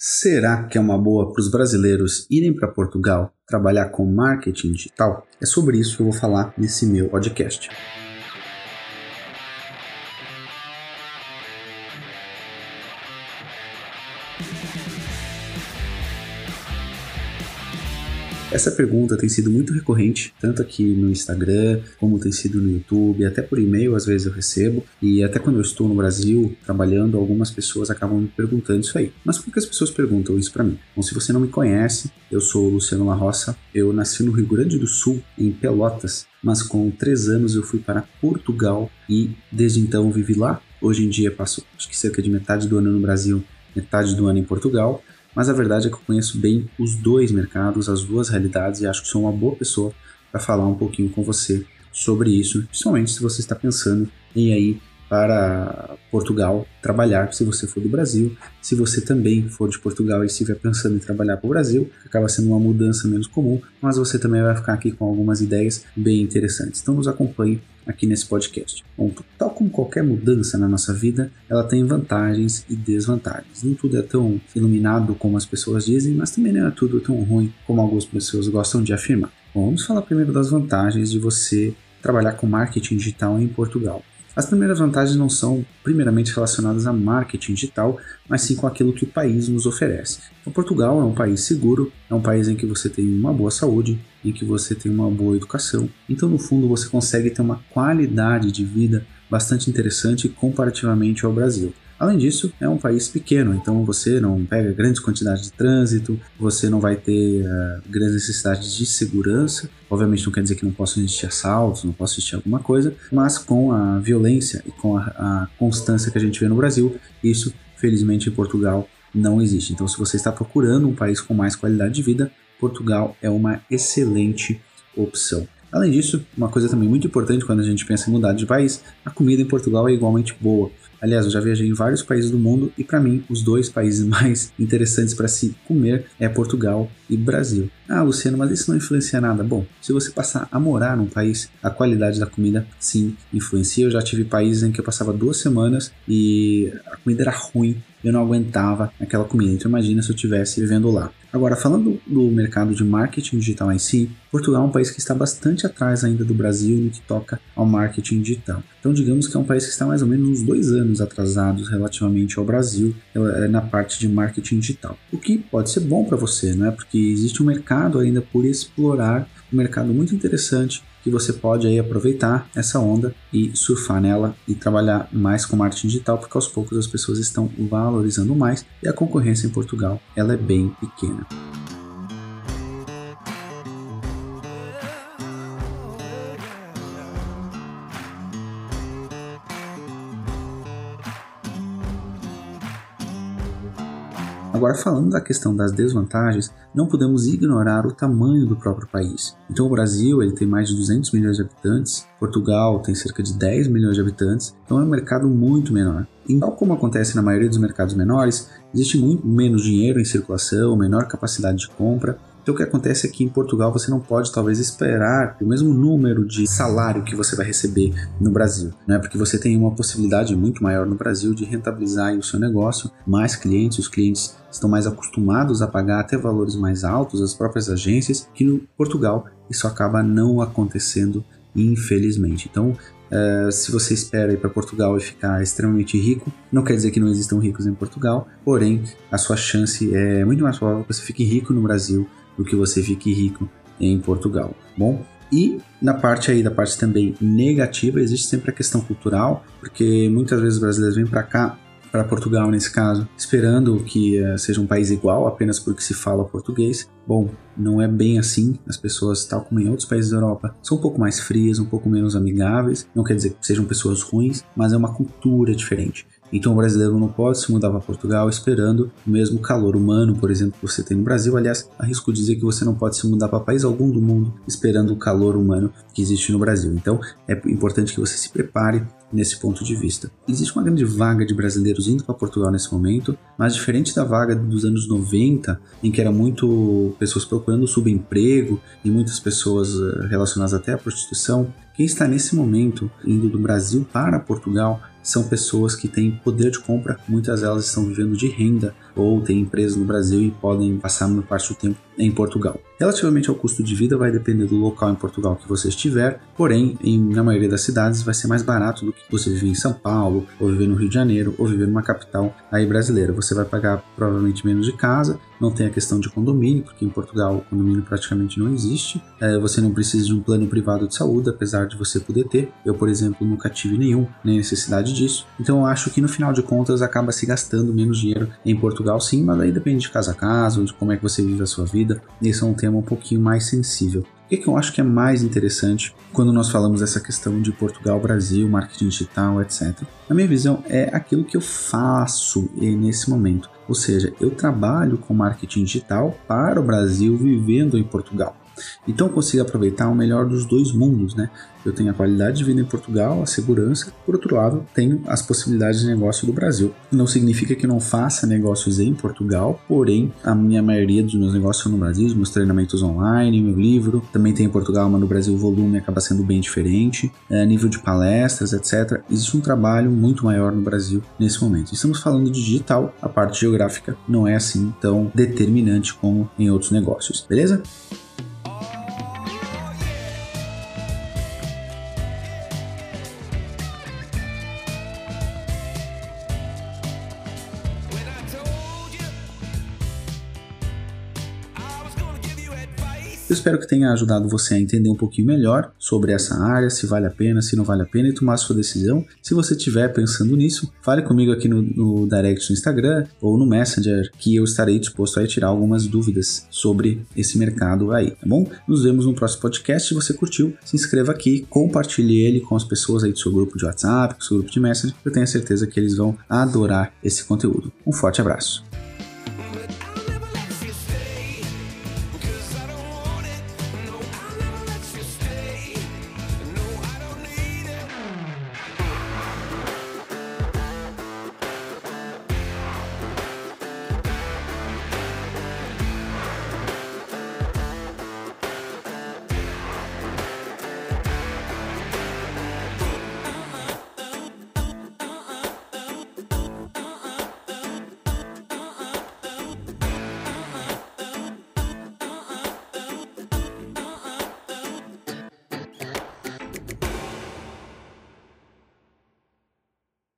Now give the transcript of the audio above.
Será que é uma boa para os brasileiros irem para Portugal trabalhar com marketing digital? É sobre isso que eu vou falar nesse meu podcast. Essa pergunta tem sido muito recorrente, tanto aqui no Instagram, como tem sido no YouTube, até por e-mail às vezes eu recebo, e até quando eu estou no Brasil trabalhando, algumas pessoas acabam me perguntando isso aí. Mas por que as pessoas perguntam isso para mim? Bom, se você não me conhece, eu sou o Luciano La Roça, eu nasci no Rio Grande do Sul, em Pelotas, mas com três anos eu fui para Portugal e desde então vivi lá. Hoje em dia passo acho que cerca de metade do ano no Brasil, metade do ano em Portugal mas a verdade é que eu conheço bem os dois mercados, as duas realidades e acho que sou uma boa pessoa para falar um pouquinho com você sobre isso, principalmente se você está pensando em ir para Portugal trabalhar, se você for do Brasil, se você também for de Portugal e estiver pensando em trabalhar para o Brasil, acaba sendo uma mudança menos comum, mas você também vai ficar aqui com algumas ideias bem interessantes. Então nos acompanhe aqui nesse podcast. Bom, tal como qualquer mudança na nossa vida, ela tem vantagens e desvantagens. Nem tudo é tão iluminado como as pessoas dizem, mas também não é tudo tão ruim como algumas pessoas gostam de afirmar. Bom, vamos falar primeiro das vantagens de você trabalhar com marketing digital em Portugal. As primeiras vantagens não são primeiramente relacionadas a marketing digital, mas sim com aquilo que o país nos oferece. Então, Portugal é um país seguro, é um país em que você tem uma boa saúde, em que você tem uma boa educação. Então, no fundo, você consegue ter uma qualidade de vida bastante interessante comparativamente ao Brasil. Além disso, é um país pequeno, então você não pega grandes quantidades de trânsito, você não vai ter uh, grandes necessidades de segurança. Obviamente não quer dizer que não possa existir assaltos, não possa existir alguma coisa, mas com a violência e com a, a constância que a gente vê no Brasil, isso felizmente em Portugal não existe. Então, se você está procurando um país com mais qualidade de vida, Portugal é uma excelente opção. Além disso, uma coisa também muito importante quando a gente pensa em mudar de país, a comida em Portugal é igualmente boa. Aliás, eu já viajei em vários países do mundo e para mim os dois países mais interessantes para se comer é Portugal e Brasil. Ah, Luciano, mas isso não influencia nada. Bom, se você passar a morar num país, a qualidade da comida sim influencia. Eu já tive países em que eu passava duas semanas e a comida era ruim, eu não aguentava aquela comida. Então imagina se eu estivesse vivendo lá. Agora, falando do mercado de marketing digital em si, Portugal é um país que está bastante atrás ainda do Brasil no que toca ao marketing digital. Então, digamos que é um país que está mais ou menos uns dois anos atrasados relativamente ao Brasil eh, na parte de marketing digital. O que pode ser bom para você, não é? Porque existe um mercado ainda por explorar, um mercado muito interessante que você pode aí aproveitar essa onda e surfar nela e trabalhar mais com marketing digital, porque aos poucos as pessoas estão valorizando mais e a concorrência em Portugal ela é bem pequena. Agora, falando da questão das desvantagens, não podemos ignorar o tamanho do próprio país. Então, o Brasil ele tem mais de 200 milhões de habitantes, Portugal tem cerca de 10 milhões de habitantes, então é um mercado muito menor. E tal como acontece na maioria dos mercados menores, existe muito menos dinheiro em circulação, menor capacidade de compra, então o que acontece é que em Portugal você não pode talvez esperar o mesmo número de salário que você vai receber no Brasil, né? Porque você tem uma possibilidade muito maior no Brasil de rentabilizar o seu negócio, mais clientes, os clientes estão mais acostumados a pagar até valores mais altos, as próprias agências, que no Portugal isso acaba não acontecendo, infelizmente. Então, Uh, se você espera ir para Portugal e ficar extremamente rico, não quer dizer que não existam ricos em Portugal, porém a sua chance é muito mais provável que você fique rico no Brasil do que você fique rico em Portugal. Bom, e na parte aí da parte também negativa existe sempre a questão cultural, porque muitas vezes os brasileiros vêm para cá para Portugal nesse caso, esperando que uh, seja um país igual apenas porque se fala português. Bom, não é bem assim. As pessoas, tal como em outros países da Europa, são um pouco mais frias, um pouco menos amigáveis. Não quer dizer que sejam pessoas ruins, mas é uma cultura diferente. Então o brasileiro não pode se mudar para Portugal esperando o mesmo calor humano, por exemplo, que você tem no Brasil. Aliás, arrisco dizer que você não pode se mudar para país algum do mundo esperando o calor humano que existe no Brasil. Então é importante que você se prepare nesse ponto de vista. Existe uma grande vaga de brasileiros indo para Portugal nesse momento, mas diferente da vaga dos anos 90, em que era muito pessoas procurando subemprego e muitas pessoas eh, relacionadas até à prostituição, quem está nesse momento indo do Brasil para Portugal são pessoas que têm poder de compra, muitas delas estão vivendo de renda ou têm empresas no Brasil e podem passar uma parte do tempo em Portugal. Relativamente ao custo de vida, vai depender do local em Portugal que você estiver, porém, em, na maioria das cidades vai ser mais barato do que você viver em São Paulo, ou viver no Rio de Janeiro, ou viver numa capital aí brasileira. Você vai pagar provavelmente menos de casa, não tem a questão de condomínio, porque em Portugal o condomínio praticamente não existe. É, você não precisa de um plano privado de saúde, apesar de você poder ter. Eu, por exemplo, nunca tive nenhum, nem necessidade disso. Então eu acho que no final de contas acaba se gastando menos dinheiro em Portugal, sim, mas aí depende de casa a casa, de como é que você vive a sua vida. Esse é um tema um pouquinho mais sensível. O que, eu acho que é mais interessante quando nós falamos dessa questão de Portugal, Brasil, marketing digital, etc. Na minha visão, é aquilo que eu faço nesse momento. Ou seja, eu trabalho com marketing digital para o Brasil vivendo em Portugal. Então consigo aproveitar o melhor dos dois mundos, né? Eu tenho a qualidade de vida em Portugal, a segurança, por outro lado, tenho as possibilidades de negócio do Brasil. Não significa que não faça negócios em Portugal, porém, a minha maioria dos meus negócios são no Brasil, os meus treinamentos online, meu livro, também tem em Portugal, mas no Brasil o volume acaba sendo bem diferente, é, nível de palestras, etc. Existe um trabalho muito maior no Brasil nesse momento. Estamos falando de digital, a parte geográfica não é assim tão determinante como em outros negócios, beleza? Eu espero que tenha ajudado você a entender um pouquinho melhor sobre essa área, se vale a pena, se não vale a pena e tomar sua decisão. Se você estiver pensando nisso, fale comigo aqui no, no direct no Instagram ou no Messenger, que eu estarei disposto a tirar algumas dúvidas sobre esse mercado aí, tá bom? Nos vemos no próximo podcast. Se você curtiu, se inscreva aqui, compartilhe ele com as pessoas aí do seu grupo de WhatsApp, do seu grupo de Messenger. Eu tenho certeza que eles vão adorar esse conteúdo. Um forte abraço.